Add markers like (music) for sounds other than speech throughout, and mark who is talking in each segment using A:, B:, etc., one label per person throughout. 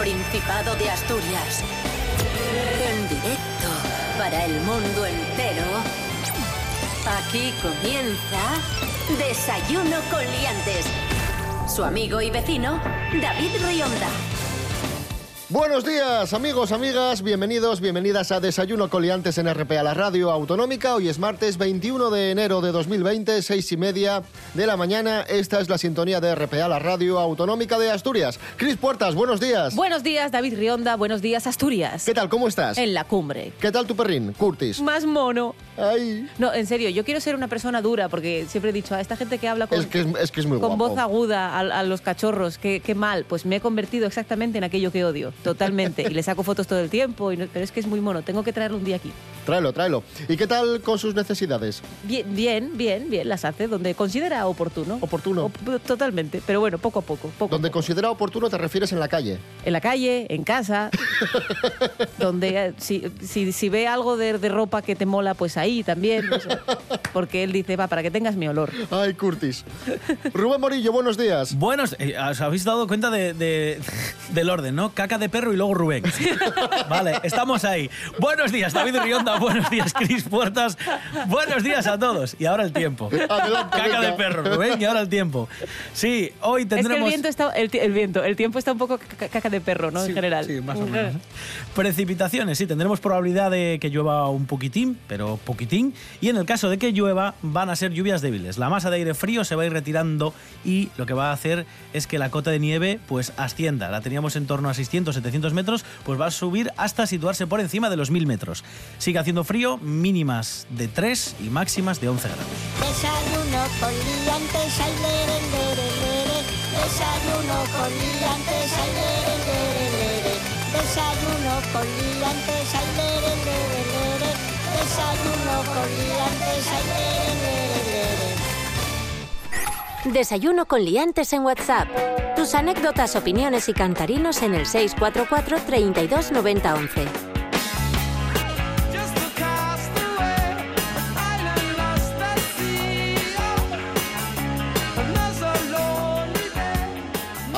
A: Principado de Asturias. En directo para el mundo entero. Aquí comienza Desayuno con Liantes. Su amigo y vecino, David Rionda.
B: Buenos días, amigos, amigas, bienvenidos, bienvenidas a Desayuno Coliantes en RPA, la radio autonómica. Hoy es martes 21 de enero de 2020, seis y media de la mañana. Esta es la sintonía de RPA, la radio autonómica de Asturias. Cris Puertas, buenos días.
C: Buenos días, David Rionda. Buenos días, Asturias.
B: ¿Qué tal? ¿Cómo estás?
C: En la cumbre.
B: ¿Qué tal tu perrín, Curtis?
C: Más mono.
B: Ay.
C: No, en serio, yo quiero ser una persona dura porque siempre he dicho a esta gente que habla con,
B: Es que es, es que es muy
C: con
B: guapo.
C: voz aguda a, a los cachorros, qué, qué mal. Pues me he convertido exactamente en aquello que odio, totalmente. y le saco fotos todo el tiempo, y no- pero es que es muy mono. Tengo que traerlo un día aquí.
B: Tráelo, tráelo. ¿Y qué tal con sus necesidades?
C: Bien, bien, bien, bien, las hace donde considera oportuno.
B: Oportuno.
C: Op- totalmente, pero bueno, poco a poco. poco a
B: Donde
C: poco.
B: considera oportuno te refieres en la calle.
C: En la calle, en casa, (laughs) donde eh, si, si, si ve algo de, de ropa que te mola, pues ahí también. o sea, (laughs) porque él dice, va, para que tengas mi olor.
B: Ay, Curtis. Rubén Morillo, buenos días.
D: Buenos, eh, os habéis dado cuenta de, de- del orden, ¿no? Caca de perro y luego Rubén. (laughs) Vale, estamos ahí. Buenos días, David Rionda. Buenos días, Cris Puertas. Buenos días a todos. Y ahora el tiempo.
B: Adelante,
D: Caca
B: venga.
D: de perro, Rubén, y ahora el tiempo. Sí, hoy
C: Es que
D: tendremos...
C: el viento está, el, ti- el viento, el tiempo está un poco caca caca de perro, ¿no?
D: Sí,
C: en general.
D: Sí, más o menos. Precipitaciones, sí, tendremos probabilidad de que llueva un poquitín, pero poquitín. Y en el caso de que llueva, van a ser lluvias débiles. La masa de aire frío se va a ir retirando y lo que va a hacer es que la cota de nieve pues ascienda. La teníamos en torno a 600, 700 metros, pues va a subir hasta situarse por encima de los 1000 metros. Sigue haciendo frío, mínimas de 3 y máximas de 11 grados.
E: Desayuno con liantes, ay, lere, lere, lere. Desayuno con liantes, ay, lere, lere, lere. Desayuno con liantes, ay, lere, lere, lere. Desayuno con liantes, ay, lere, lere, lere.
F: Desayuno con liantes en WhatsApp. Tus anécdotas, opiniones y cantarinos en el 644 32 90 11.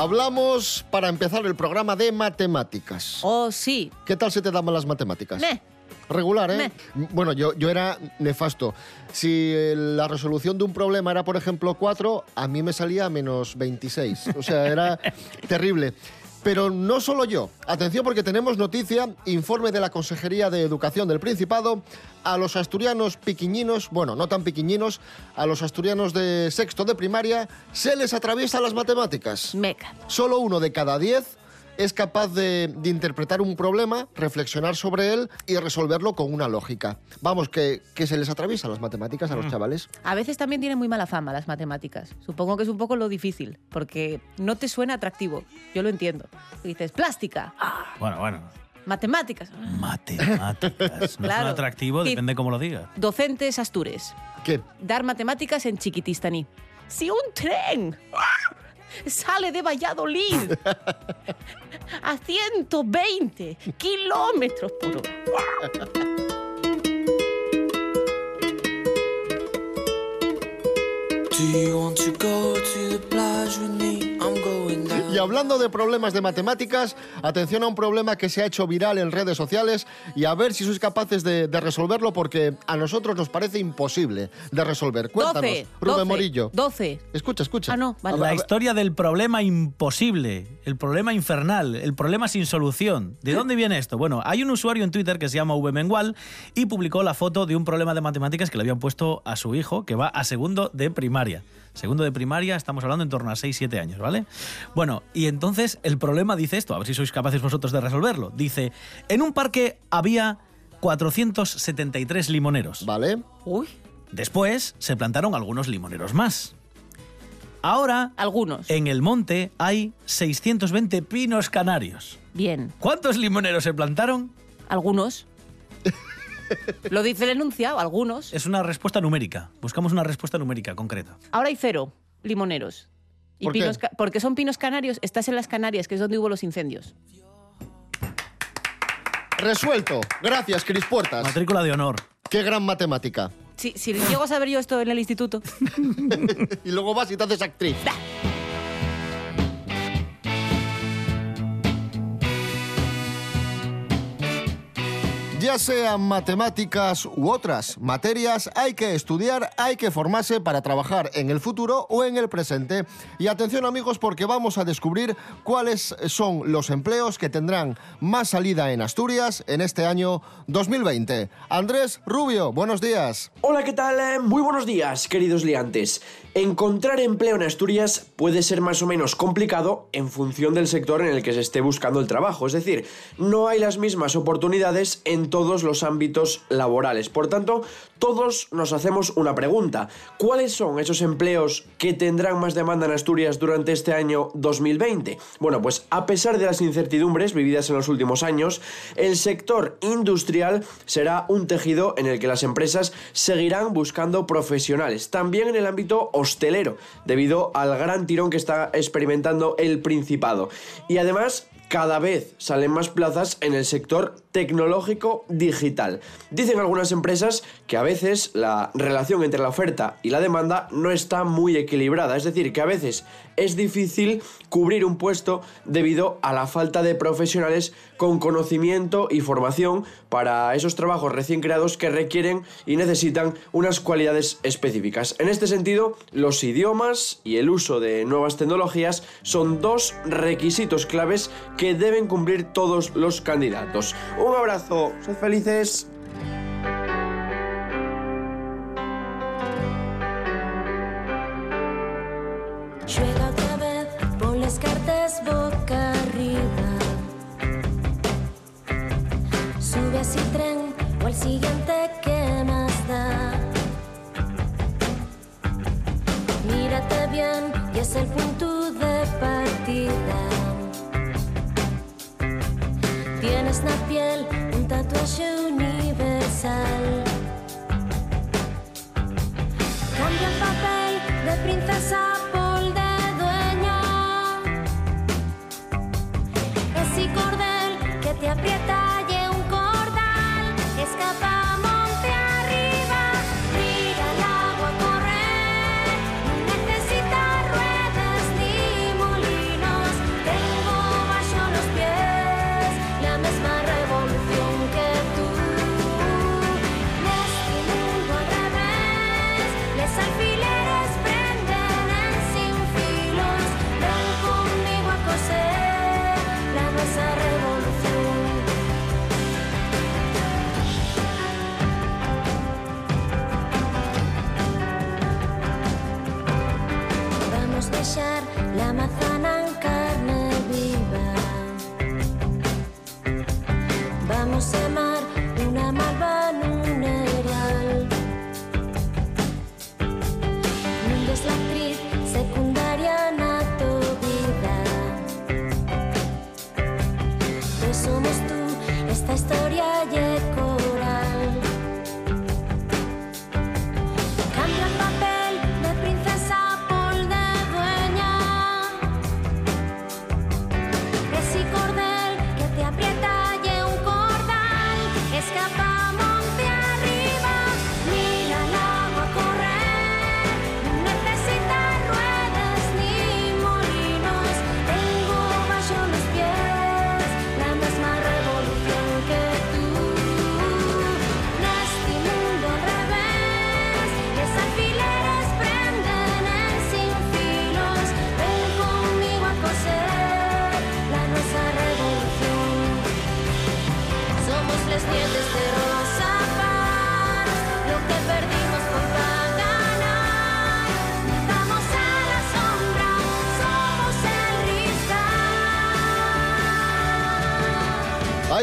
B: Hablamos para empezar el programa de matemáticas.
C: Oh, sí.
B: ¿Qué tal se te dan las matemáticas?
C: Meh.
B: Regular, ¿eh? Bueno, yo, yo era nefasto. Si eh, la resolución de un problema era, por ejemplo, 4, a mí me salía menos 26. O sea, era (laughs) terrible. Pero no solo yo. Atención porque tenemos noticia, informe de la Consejería de Educación del Principado, a los asturianos piquiñinos, bueno, no tan piquiñinos, a los asturianos de sexto de primaria, se les atraviesan las matemáticas.
C: Meca.
B: Solo uno de cada diez es capaz de, de interpretar un problema, reflexionar sobre él y resolverlo con una lógica. Vamos, que, que se les atraviesan las matemáticas a los chavales.
C: A veces también tienen muy mala fama las matemáticas. Supongo que es un poco lo difícil, porque no te suena atractivo. Yo lo entiendo. Dices, plástica, ah,
D: Bueno, bueno.
C: matemáticas,
D: Matemáticas. No
C: Claro.
D: es atractivo, depende cómo lo digas.
C: docentes astures.
B: ¿Qué?
C: Dar matemáticas en chiquitistaní. Si un tren sale de Valladolid (laughs) a 120 kilómetros por hora.
G: Do you want to go to the plage with me?
B: Y hablando de problemas de matemáticas, atención a un problema que se ha hecho viral en redes sociales y a ver si sois capaces de, de resolverlo porque a nosotros nos parece imposible de resolver. Cuéntanos,
C: 12,
B: Rubén
C: 12,
B: Morillo.
C: 12.
B: Escucha, escucha.
C: Ah, no, vale.
D: La historia del problema imposible, el problema infernal, el problema sin solución. ¿De dónde viene esto? Bueno, hay un usuario en Twitter que se llama Vmengual y publicó la foto de un problema de matemáticas que le habían puesto a su hijo, que va a segundo de primaria. Segundo de primaria, estamos hablando en torno a 6-7 años, ¿vale? Bueno, y entonces el problema dice esto, a ver si sois capaces vosotros de resolverlo. Dice, en un parque había 473 limoneros.
B: Vale.
C: Uy,
D: Después se plantaron algunos limoneros más. Ahora
C: algunos.
D: en el monte hay 620 pinos canarios.
C: Bien,
D: ¿Cuántos limoneros se plantaron?
C: algunos. (laughs) Lo dice el enunciado, algunos.
D: Es una respuesta numérica. Buscamos una respuesta numérica concreta.
C: Ahora hay cero limoneros. Y
B: ¿Por qué?
C: pinos ca- porque son pinos canarios, estás en las Canarias, que es donde hubo los incendios.
B: Resuelto. Gracias, Cris Puertas.
D: Matrícula de honor.
B: Qué gran matemática.
C: Si, si llego a saber yo esto en el instituto. (laughs)
B: Y luego vas y te haces actriz. Ya sean matemáticas u otras materias, hay que estudiar, hay que formarse para trabajar en el futuro o en el presente. Y atención amigos porque vamos a descubrir cuáles son los empleos que tendrán más salida en Asturias en este año 2020. Andrés Rubio, buenos días.
H: Hola, ¿qué tal? Muy buenos días, queridos liantes. Encontrar empleo en Asturias puede ser más o menos complicado en función del sector en el que se esté buscando el trabajo. Es decir, no hay las mismas oportunidades en todos los ámbitos laborales. Por tanto, todos nos hacemos una pregunta. ¿Cuáles son esos empleos que tendrán más demanda en Asturias durante este año 2020? Bueno, pues a pesar de las incertidumbres vividas en los últimos años, el sector industrial será un tejido en el que las empresas seguirán buscando profesionales. También en el ámbito hostelero, debido al gran tirón que está experimentando el Principado. Y además, cada vez salen más plazas en el sector tecnológico digital. Dicen algunas empresas que a veces la relación entre la oferta y la demanda no está muy equilibrada, es decir, que a veces es difícil cubrir un puesto debido a la falta de profesionales con conocimiento y formación para esos trabajos recién creados que requieren y necesitan unas cualidades específicas. En este sentido, los idiomas y el uso de nuevas tecnologías son dos requisitos claves que deben cumplir todos los candidatos. Un abrazo, sed felices.
I: Juega otra vez, pon las cartas boca arriba. Sube a ese tren o al siguiente que más da. Mírate bien y es el punto de Tienes la piel un tatuaje universal. Cambia el papel de princesa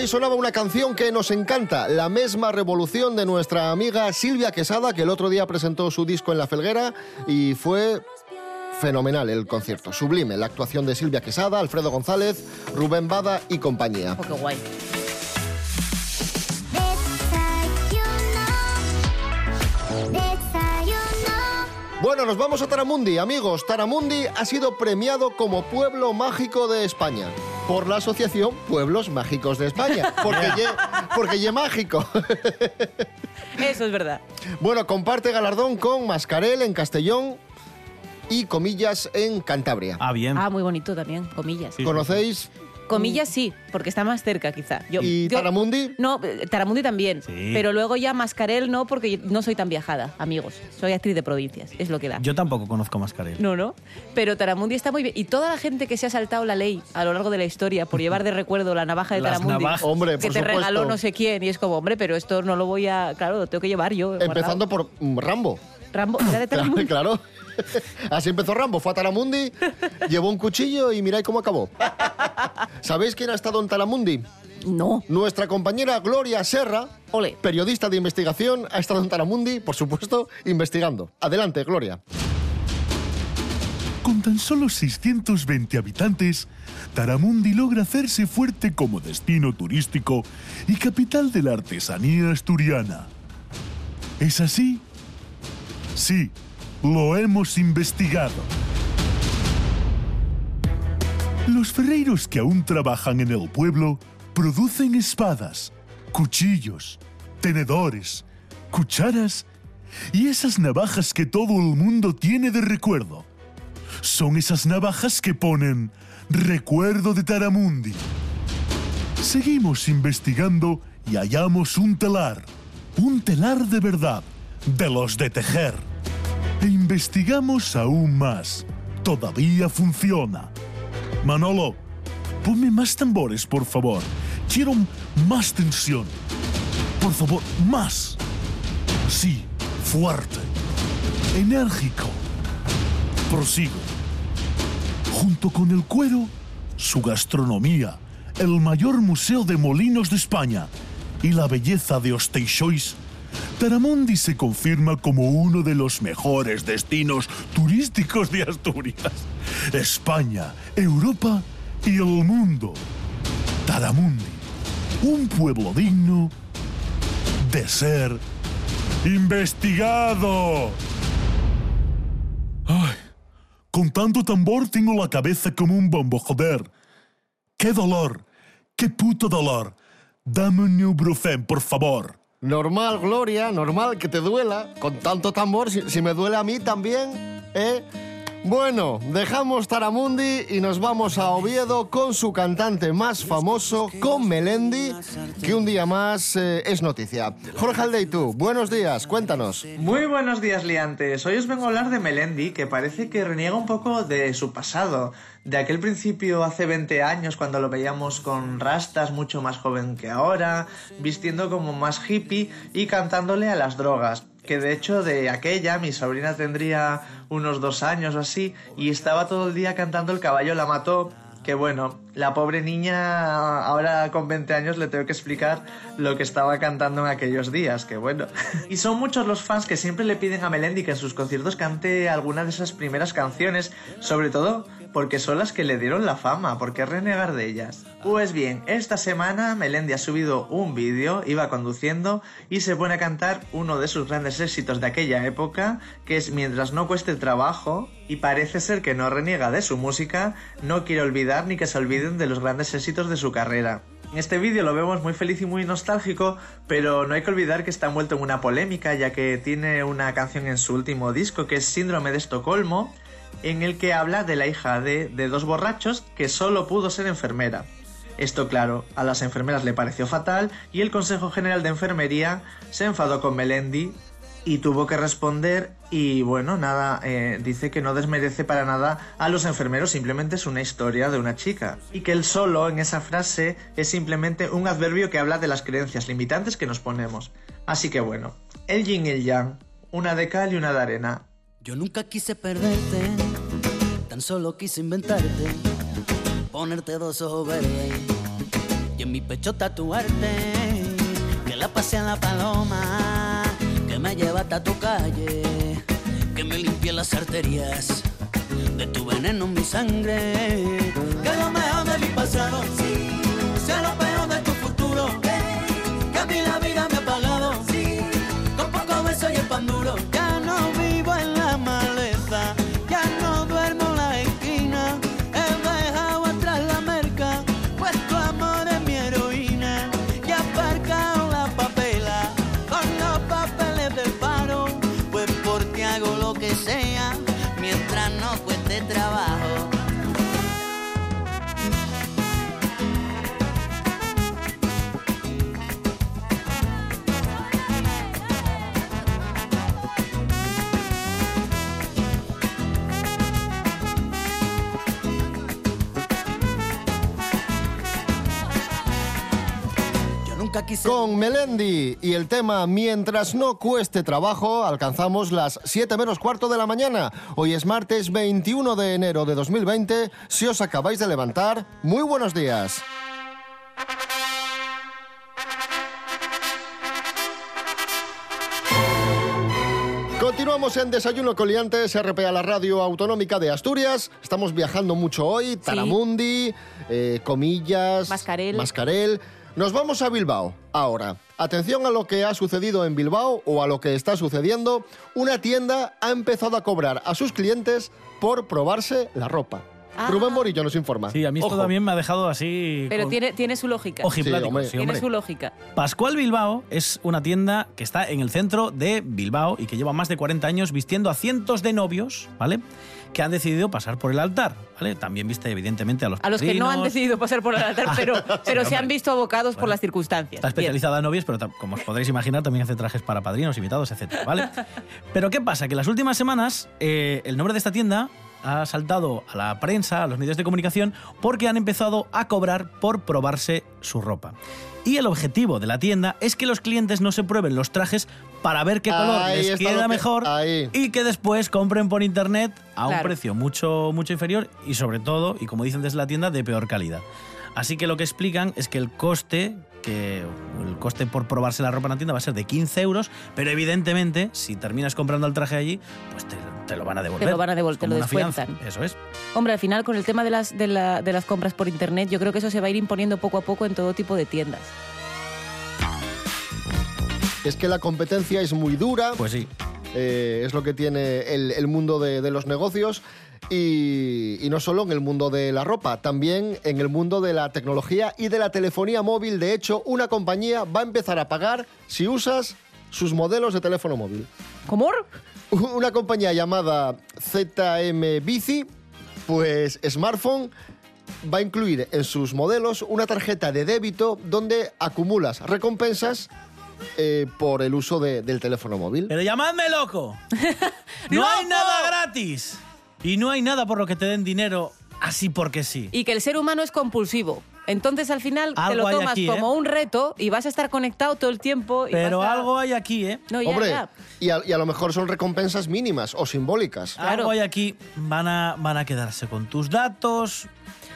B: sonaba una canción que nos encanta, la misma revolución de nuestra amiga Silvia Quesada, que el otro día presentó su disco en La Felguera y fue fenomenal el concierto, sublime, la actuación de Silvia Quesada, Alfredo González, Rubén Bada y compañía.
C: Oh, qué guay.
B: Bueno, nos vamos a Taramundi, amigos. Taramundi ha sido premiado como Pueblo Mágico de España por la Asociación Pueblos Mágicos de España, (laughs) porque ye, porque ye mágico. (laughs)
C: Eso es verdad.
B: Bueno, comparte galardón con Mascarel en Castellón y Comillas en Cantabria.
D: Ah, bien.
C: Ah, muy bonito también, comillas.
D: Sí.
B: ¿Conocéis
C: Comillas sí, porque está más cerca quizá. Yo,
B: ¿Y
C: yo-
B: Taramundi?
C: No, eh, Taramundi también.
D: Sí.
C: Pero luego ya Mascarel no, porque yo no soy tan viajada, amigos. Soy actriz de provincias, es lo que da.
D: Yo tampoco conozco a Mascarell.
C: No, no. Pero Taramundi está muy bien. Y toda la gente que se ha saltado la ley a lo largo de la historia por llevar de recuerdo la navaja de
D: Las
C: Taramundi.
D: navajas.
B: Hombre,
C: que
B: por
C: te
B: supuesto.
C: regaló no sé quién. Y es como, hombre, pero esto no lo voy a. Claro, lo tengo que llevar yo. guardado.
B: Empezando por mm, Rambo.
C: Rambo, (laughs) ¿era de
B: Claro,
C: Taramundi?
B: claro. (laughs) Así empezó Rambo. Fue a Taramundi, (laughs) llevó un cuchillo y mirad cómo acabó. ¿Sabéis quién ha estado en Taramundi?
C: No.
B: Nuestra compañera Gloria Serra,
C: Ole.
B: periodista de investigación, ha estado en Taramundi, por supuesto, investigando. Adelante, Gloria.
J: Con tan solo 620 habitantes, Taramundi logra hacerse fuerte como destino turístico y capital de la artesanía asturiana. ¿Es así? Sí, lo hemos investigado. Los ferreiros que aún trabajan en el pueblo producen espadas, cuchillos, tenedores, cucharas y esas navajas que todo el mundo tiene de recuerdo. Son esas navajas que ponen recuerdo de Taramundi. Seguimos investigando y hallamos un telar. Un telar de verdad, de los de tejer. E investigamos aún más. Todavía funciona. Manolo, ponme más tambores, por favor. Quiero más tensión. Por favor, más. Sí, fuerte. Enérgico. Prosigo. Junto con el cuero, su gastronomía, el mayor museo de molinos de España y la belleza de Osteixois, Taramundi se confirma como uno de los mejores destinos turísticos de Asturias, España, Europa y el mundo. Taramundi, un pueblo digno de ser investigado. Ay, con tanto tambor tengo la cabeza como un bombo, joder. ¡Qué dolor! ¡Qué puto dolor! Dame un Ibuprofen, por favor.
B: Normal, Gloria, normal que te duela. Con tanto tambor, si, me duele a mí también, ¿eh? Bueno, dejamos Taramundi y nos vamos a Oviedo con su cantante más famoso, con Melendi, que un día más eh, es noticia. Jorge Aldeitu, buenos días, cuéntanos.
K: Muy buenos días, liantes. Hoy os vengo a hablar de Melendi, que parece que reniega un poco de su pasado, de aquel principio hace 20 años cuando lo veíamos con rastas mucho más joven que ahora, vistiendo como más hippie y cantándole a las drogas. Que de hecho de aquella mi sobrina tendría unos dos años o así y estaba todo el día cantando El caballo la mató que bueno, la pobre niña ahora con 20 años le tengo que explicar lo que estaba cantando en aquellos días, que bueno. (laughs) y son muchos los fans que siempre le piden a Melendi que en sus conciertos cante alguna de esas primeras canciones, sobre todo porque son las que le dieron la fama, ¿por qué renegar de ellas? Pues bien, esta semana Melendi ha subido un vídeo, iba conduciendo y se pone a cantar uno de sus grandes éxitos de aquella época, que es Mientras no cueste trabajo, y parece ser que no reniega de su música, no quiere olvidar ni que se olviden de los grandes éxitos de su carrera. En este vídeo lo vemos muy feliz y muy nostálgico, pero no hay que olvidar que está envuelto en una polémica, ya que tiene una canción en su último disco que es Síndrome de Estocolmo, en el que habla de la hija de, de dos borrachos que solo pudo ser enfermera. Esto claro, a las enfermeras le pareció fatal y el Consejo General de Enfermería se enfadó con Melendi y tuvo que responder y bueno, nada, eh, dice que no desmerece para nada a los enfermeros, simplemente es una historia de una chica. Y que el solo en esa frase es simplemente un adverbio que habla de las creencias limitantes que nos ponemos. Así que bueno, el yin y el yang, una de cal y una de arena.
L: Yo nunca quise perderte, tan solo quise inventarte, ponerte dos ojos verdes y en mi pecho tatuarte, que la la paloma, que me lleva hasta tu calle, que me limpie las arterias de tu veneno en mi sangre, que lo mejor de mi pasado sea lo peor de tu futuro, que a mí la vida me ha pagado, con poco beso y el pan duro,
B: Con Melendi y el tema Mientras no cueste trabajo, alcanzamos las 7 menos cuarto de la mañana. Hoy es martes 21 de enero de 2020. Si os acabáis de levantar, muy buenos días. Continuamos en Desayuno Coliantes, RP a la Radio Autonómica de Asturias. Estamos viajando mucho hoy. Taramundi, eh, Comillas,
C: Mascarel.
B: Mascarel. Nos vamos a Bilbao ahora. Atención a lo que ha sucedido en Bilbao o a lo que está sucediendo. Una tienda ha empezado a cobrar a sus clientes por probarse la ropa.
C: Ah.
B: Rubén Morillo nos informa.
D: Sí, a mí esto
B: Ojo.
D: también me ha dejado así.
C: Pero
D: con-
C: tiene, tiene su lógica.
D: ojiplático,
B: Sí, hombre.
D: sí,
C: tiene su lógica.
D: Pascual Bilbao es una tienda que está en el centro de Bilbao y que lleva más de 40 años vistiendo a cientos de novios, ¿vale? Que han decidido pasar por el altar, ¿vale? También viste evidentemente a los
C: A los que no han decidido pasar por el altar, (laughs) pero, pero se han visto abocados por las circunstancias.
D: Está
C: Bien.
D: especializada en novios, pero como os podréis imaginar, también hace trajes para padrinos, invitados, etcétera, ¿vale? (laughs) Pero ¿qué pasa? Que en las últimas semanas eh, el nombre de esta tienda ha saltado a la prensa, a los medios de comunicación, porque han empezado a cobrar por probarse su ropa. Y el objetivo de la tienda es que los clientes no se prueben los trajes para ver qué color
B: Ahí
D: les queda
B: que-
D: mejor
B: ahí.
D: y que después compren por internet a un precio mucho, mucho inferior y sobre todo, y como dicen desde la tienda, de peor calidad. Así que lo que explican es que el coste, que el coste por probarse la ropa en la tienda va a ser de 15 euros, pero evidentemente, si terminas comprando el traje allí, pues te, te lo van a devolver.
C: Te lo van a devol-
D: Es
C: te
D: como
C: lo
D: una fianza.
C: descuentan.
D: Eso es.
C: Hombre, al final con el tema de las, de, la- de las compras por internet, yo creo que eso se va a ir imponiendo poco a poco en todo tipo de tiendas.
B: Es que la competencia es muy dura.
D: Pues sí.
B: Eh, es lo que tiene el, el mundo de, de los negocios y, y no solo en el mundo de la ropa, también en el mundo de la tecnología y de la telefonía móvil. De hecho, una compañía va a empezar a pagar si usas sus modelos de teléfono móvil.
C: ¿Cómo? (laughs)
B: Una compañía llamada ZM Bici, pues smartphone, va a incluir en sus modelos una tarjeta de débito donde acumulas recompensas eh, por el uso de- del teléfono móvil.
D: Pero llamadme loco. (laughs) No hay nada gratis. Y no hay nada por lo que te den dinero así porque sí.
C: Y que el ser humano es compulsivo. Entonces al final te lo tomas
D: aquí, ¿eh?
C: como un reto y vas a estar conectado todo el tiempo. Y
D: Pero
C: vas a-
D: algo hay aquí, ¿eh?
C: No, ya,
B: Hombre,
C: ya.
B: Y, a, y a lo mejor son recompensas mínimas o simbólicas.
D: Algo hay aquí. Van a, van a quedarse con tus datos.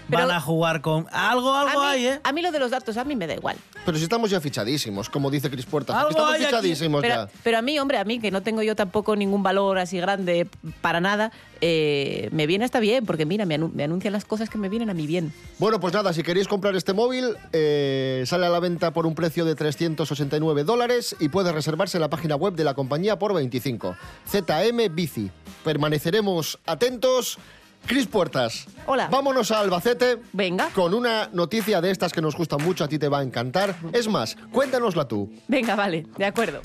C: Pero-
D: van a jugar con. Algo, algo
C: a, mí,
D: hay, ¿eh?
C: a mí lo de los datos, a mí me da igual.
B: Pero si estamos ya fichadísimos, como dice Cris Puertas.
D: Algo
B: Estamos
D: hay
B: fichadísimos ya.
C: pero a mí, hombre, a mí, que no tengo yo tampoco ningún valor así grande para nada, eh, me viene hasta bien, porque mira, me, anu- me anuncian las cosas que me vienen a mí bien.
B: Bueno, pues nada, si queréis comprar este móvil, eh, sale a la venta por un precio de 389 dólares y puede reservarse en la página web de la compañía por 25. ZM Bici. Permaneceremos atentos. Cris Puertas.
C: Hola.
B: Vámonos a Albacete.
C: Venga.
B: Con una noticia de estas que nos gustan mucho, a ti te va a encantar. Es más, cuéntanosla tú.
C: Venga, vale, de acuerdo.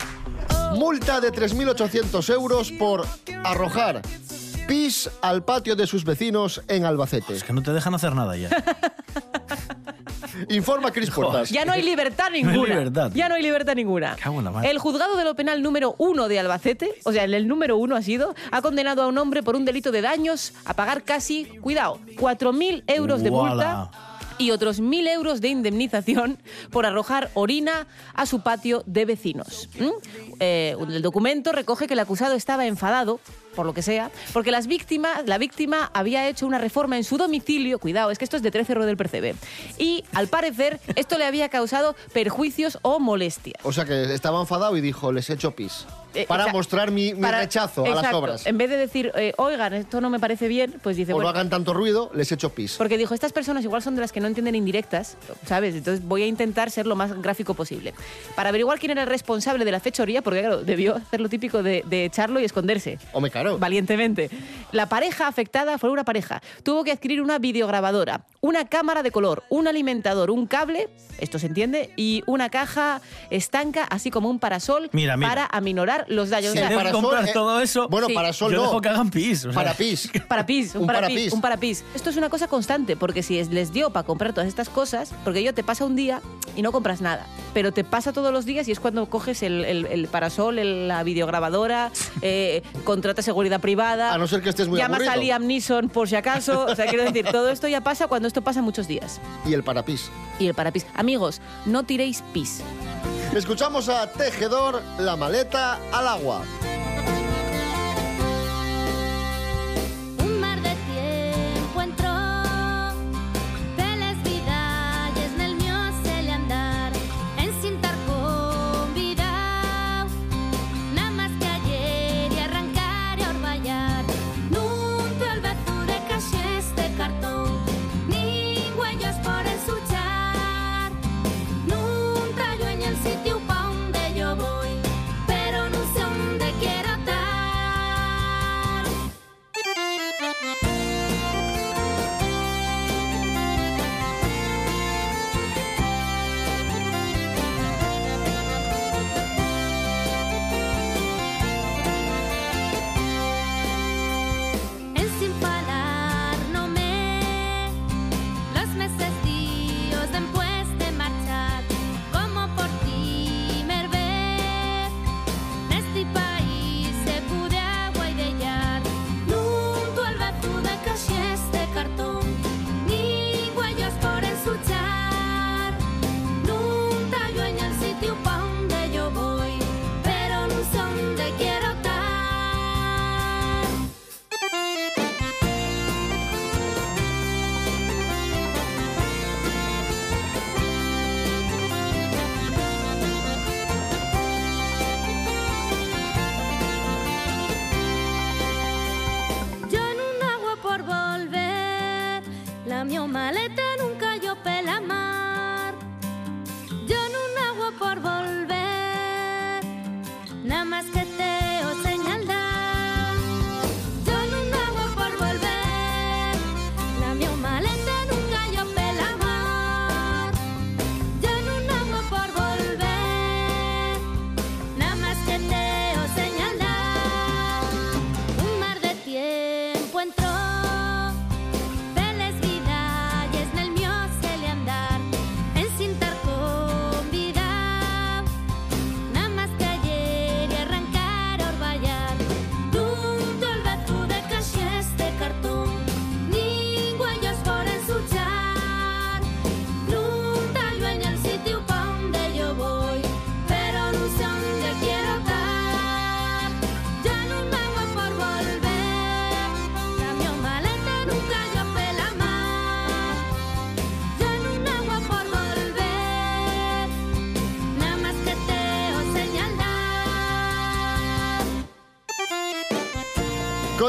B: Multa de 3.800 euros por arrojar pis al patio de sus vecinos en Albacete.
D: Es que no te dejan hacer nada ya. (laughs)
B: Informa Cris Puertas.
C: Ya no hay libertad (laughs)
D: No hay
C: ninguna.
D: libertad.
C: Ya no hay libertad ninguna.
D: Cago en la madre.
C: El juzgado de lo penal número uno de Albacete, o sea, el, número uno ha sido, ha condenado a un hombre por un delito de daños a pagar casi, cuidado, 4.000 euros de
D: Uala.
C: multa y otros 1.000 euros de indemnización por arrojar orina a su patio de vecinos. ¿Mm? Eh, el documento recoge que el acusado estaba enfadado por lo que sea, porque las víctimas, la víctima había hecho una reforma en su domicilio, cuidado, es que esto es de 13 Ro del Percebe, y al parecer esto le había causado perjuicios o molestias.
B: O sea que estaba enfadado y dijo, les he hecho pis.
C: Eh,
B: para
C: o
B: mostrar mi, mi
C: para-
B: rechazo a las obras.
C: En vez de decir, eh, oigan, esto no me parece bien, pues dice,
B: O no
C: bueno,
B: hagan tanto ruido, les he hecho pis.
C: porque dijo, estas personas igual son de las que no entienden indirectas, ¿sabes? Entonces voy a intentar ser lo más gráfico posible. Para averiguar quién era el responsable de la fechoría, porque claro, debió hacer lo típico de, de echarlo y esconderse.
B: Hombre, claro.
C: Valientemente. La pareja afectada fue una pareja. Tuvo que adquirir una videograbadora, una cámara de color, un alimentador, un cable, esto se entiende, y una caja estanca, así como un parasol
D: Mira, mira.
C: para aminorar los daños.
D: Si
C: O sea,
D: que comprar
M: eh,
D: todo eso,
M: bueno,
C: Sí.
M: parasol
D: yo
M: no.
D: dejo que hagan pis. o sea.
M: Para pis. (laughs)
C: Parapis, un,
M: Un
C: parapis,
M: parapis.
C: un parapis. Esto es una cosa constante, porque si es- les dio para comprar todas estas cosas, porque yo te pasa un día y no compras nada, pero te pasa todos los días y es cuando coges el, el- el parasol, el- la videograbadora, (laughs) eh, contratas seguridad privada,
M: A no ser que estés muy
C: llamas
M: aburrido.
C: a Liam Neeson por si acaso. O sea, quiero decir, todo esto ya pasa cuando esto pasa muchos días.
M: Y el parapis.
C: Y el parapis. Amigos, no tiréis pis.
M: Escuchamos a Tejedor, la maleta al agua.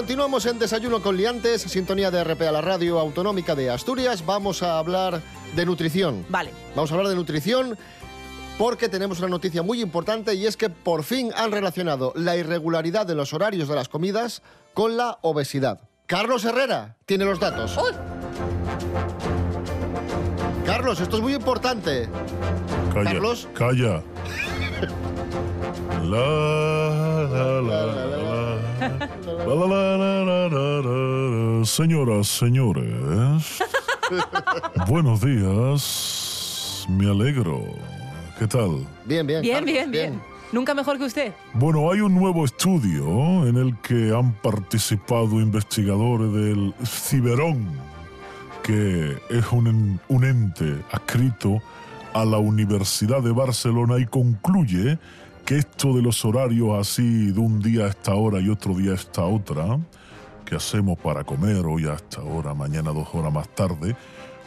M: Continuamos en Desayuno con Liantes, sintonía de RP a la radio autonómica de Asturias. Vamos a hablar de nutrición.
C: Vale.
M: Vamos a hablar de nutrición porque tenemos una noticia muy importante y es que por fin han relacionado la irregularidad de los horarios de las comidas con la obesidad. Carlos Herrera tiene los datos. Carlos, esto es muy importante.
N: Calla.
M: Carlos.
N: Calla. La, la, la, la, la. (laughs) Señoras, señores. Buenos días. Me alegro. ¿Qué tal?
M: Bien, bien.
C: Bien,
M: Carlos,
C: bien, bien. Nunca mejor que usted.
N: Bueno, hay un nuevo estudio en el que han participado investigadores del Ciberón, que es un, en- un ente adscrito a la Universidad de Barcelona y concluye que esto de los horarios así de un día a esta hora y otro día a esta otra, que hacemos para comer hoy a esta hora, mañana dos horas más tarde,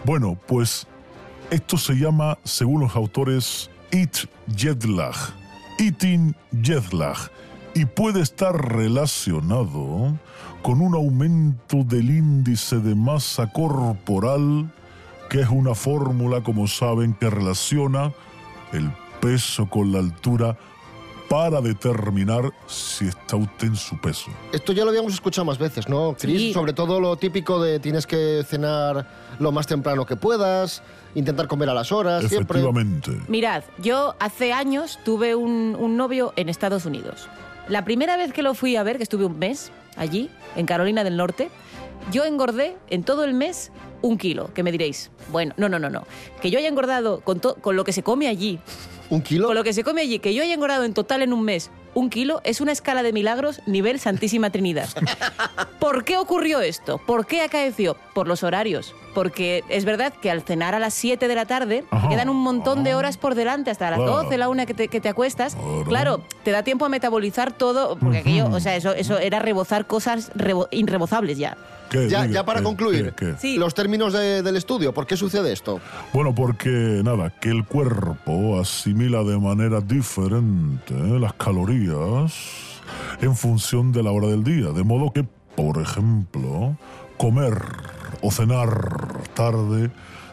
N: bueno, pues esto se llama, según los autores, Eat Jet Lag. Eating Jet Lag. Y puede estar relacionado con un aumento del índice de masa corporal, que es una fórmula, como saben, que relaciona el peso con la altura para determinar si está usted en su peso.
M: Esto ya lo habíamos escuchado más veces, ¿no, Cris?
C: Sí.
M: Sobre todo lo típico de tienes que cenar lo más temprano que puedas, intentar comer a las horas, siempre.
N: Efectivamente.
C: Mirad, yo hace años tuve un, un novio en Estados Unidos. La primera vez que lo fui a ver, que estuve un mes allí, en Carolina del Norte, yo engordé en todo el mes un kilo, que me diréis, bueno, no, no, no, no, que yo haya engordado con, to- con lo que se come allí,
B: ¿Un kilo?
C: con lo que se come allí, que yo haya engordado en total en un mes un kilo, es una escala de milagros nivel Santísima Trinidad. (laughs) ¿Por qué ocurrió esto? ¿Por qué acaeció? Por los horarios. Porque es verdad que al cenar a las 7 de la tarde
N: Ajá.
C: quedan un montón de horas por delante, hasta las
N: Claro.
C: 12, la una que te, que te acuestas.
N: Claro.
C: Claro, te da tiempo a metabolizar todo, porque aquello, o sea, eso, eso era rebozar cosas rebo- irrebozables ya.
N: ¿Qué?
B: Ya, para
N: ¿qué,
B: concluir,
N: qué, qué?
C: Sí.
B: los términos de- del estudio, ¿por qué sucede esto?
N: Bueno, porque nada, que el cuerpo asimila de manera diferente ¿eh? las calorías en función de la hora del día. De modo que, por ejemplo, comer o cenar tarde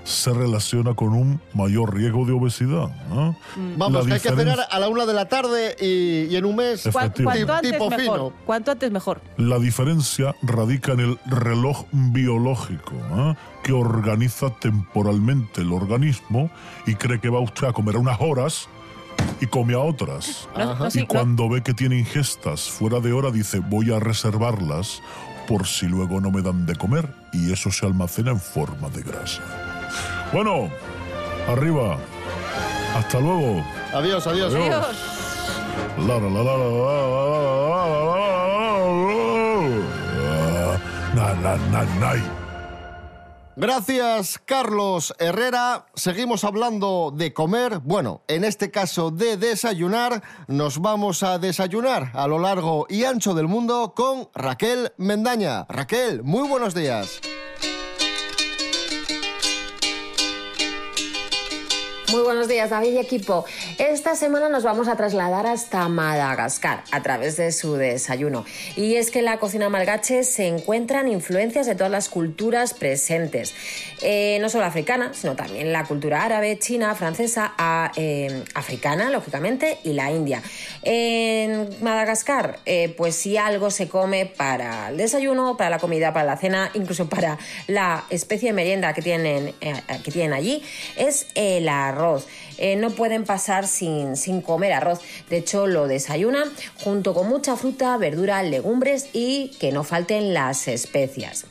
N: se relaciona con un mayor riesgo de obesidad. ¿eh?
B: Vamos,
N: La
B: que hay que cenar a la una de la tarde y, y en un mes.
C: Cuanto antes
B: tipo
C: mejor.
B: fino.
C: Cuanto antes mejor.
N: La diferencia radica en el reloj biológico, ¿eh? que organiza temporalmente el organismo y cree que va usted a comer a unas horas y come a otras.
C: No, no, sí,
N: y
C: no.
N: cuando ve que tiene ingestas fuera de hora, dice, voy a reservarlas por si luego no me dan de comer. Y eso se almacena en forma de grasa. Bueno, arriba. Hasta luego.
B: Adiós, adiós.
C: Adiós.
B: Gracias, Carlos Herrera. Seguimos hablando de comer, bueno, en este caso de desayunar. Nos vamos a desayunar a lo largo y ancho del mundo con Raquel Mendaña. Raquel, muy buenos días.
O: Muy buenos días, David y equipo. Esta semana nos vamos a trasladar hasta Madagascar a través de su desayuno. Y es que en la cocina malgache se encuentran influencias de todas las culturas presentes. Eh, no solo africana, sino también la cultura árabe, china, francesa, eh, africana, lógicamente, y la india. En Madagascar, eh, pues si algo se come para el desayuno, para la comida, para la cena, incluso para la especie de merienda que tienen, que tienen allí, es el arroz. Eh, no pueden pasar sin, sin comer arroz. De hecho, lo desayunan junto con mucha fruta, verdura, legumbres y que no falten las especias.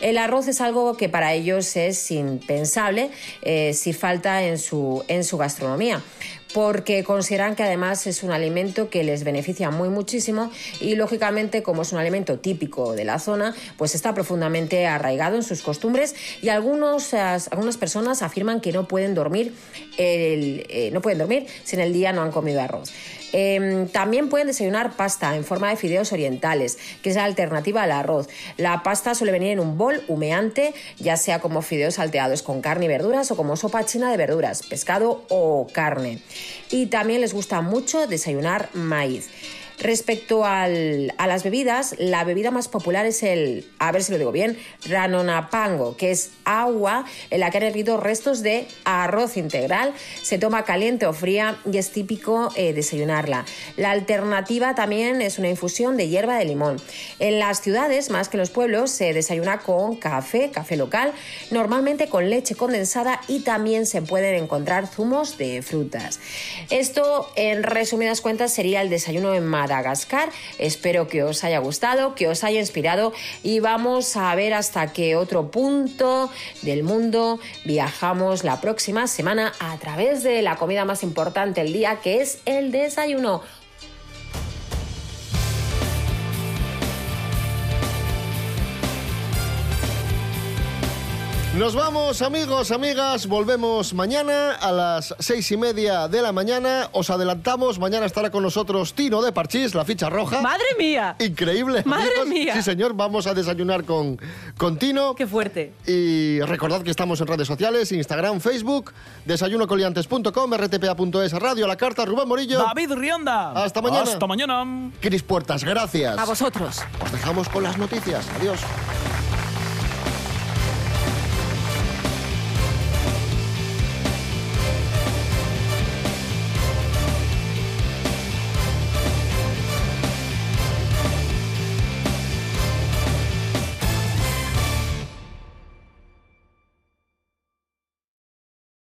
O: El arroz es algo que para ellos es impensable eh, si falta en su, en su gastronomía porque consideran que además es un alimento que les beneficia muy muchísimo y lógicamente como es un alimento típico de la zona, pues está profundamente arraigado en sus costumbres y as- algunas personas afirman que no pueden dormir el- eh, no pueden dormir si en el día no han comido arroz. Em, también pueden desayunar pasta en forma de fideos orientales, que es la alternativa al arroz. La pasta suele venir en un bol humeante, ya sea como fideos salteados con carne y verduras o como sopa china de verduras, pescado o carne. Y también les gusta mucho desayunar maíz. Respecto a las bebidas, la bebida más popular es el, a ver si lo digo bien, ranonapango, que es agua en la que han hervido restos de arroz integral. Se toma caliente o fría y es típico eh, desayunarla. La alternativa también es una infusión de hierba de limón. En las ciudades, más que en los pueblos, se desayuna con café, café local, normalmente con leche condensada y también se pueden encontrar zumos de frutas. Esto, en resumidas cuentas, sería el desayuno en Madagascar. Espero que os haya gustado, que os haya inspirado y vamos a ver hasta qué otro punto del mundo viajamos la próxima semana a través de la comida más importante del día, que es el desayuno.
B: Nos vamos, amigos, amigas. Volvemos mañana a las seis y media de la mañana. Os adelantamos, mañana estará con nosotros Tino de Parchís, la ficha roja.
C: ¡Madre mía!
B: Increíble.
C: ¡Madre
B: amigos.
C: mía!
B: Sí, señor, vamos a desayunar con, con Tino.
C: ¡Qué fuerte!
B: Y recordad que estamos en redes sociales, Instagram, Facebook, desayunocoliantes.com, rtpa.es, Radio la Carta, Rubén Morillo.
D: David Rionda.
B: Hasta mañana.
D: Hasta mañana.
B: Cris Puertas, gracias.
C: A vosotros.
B: Os dejamos con las noticias. Adiós.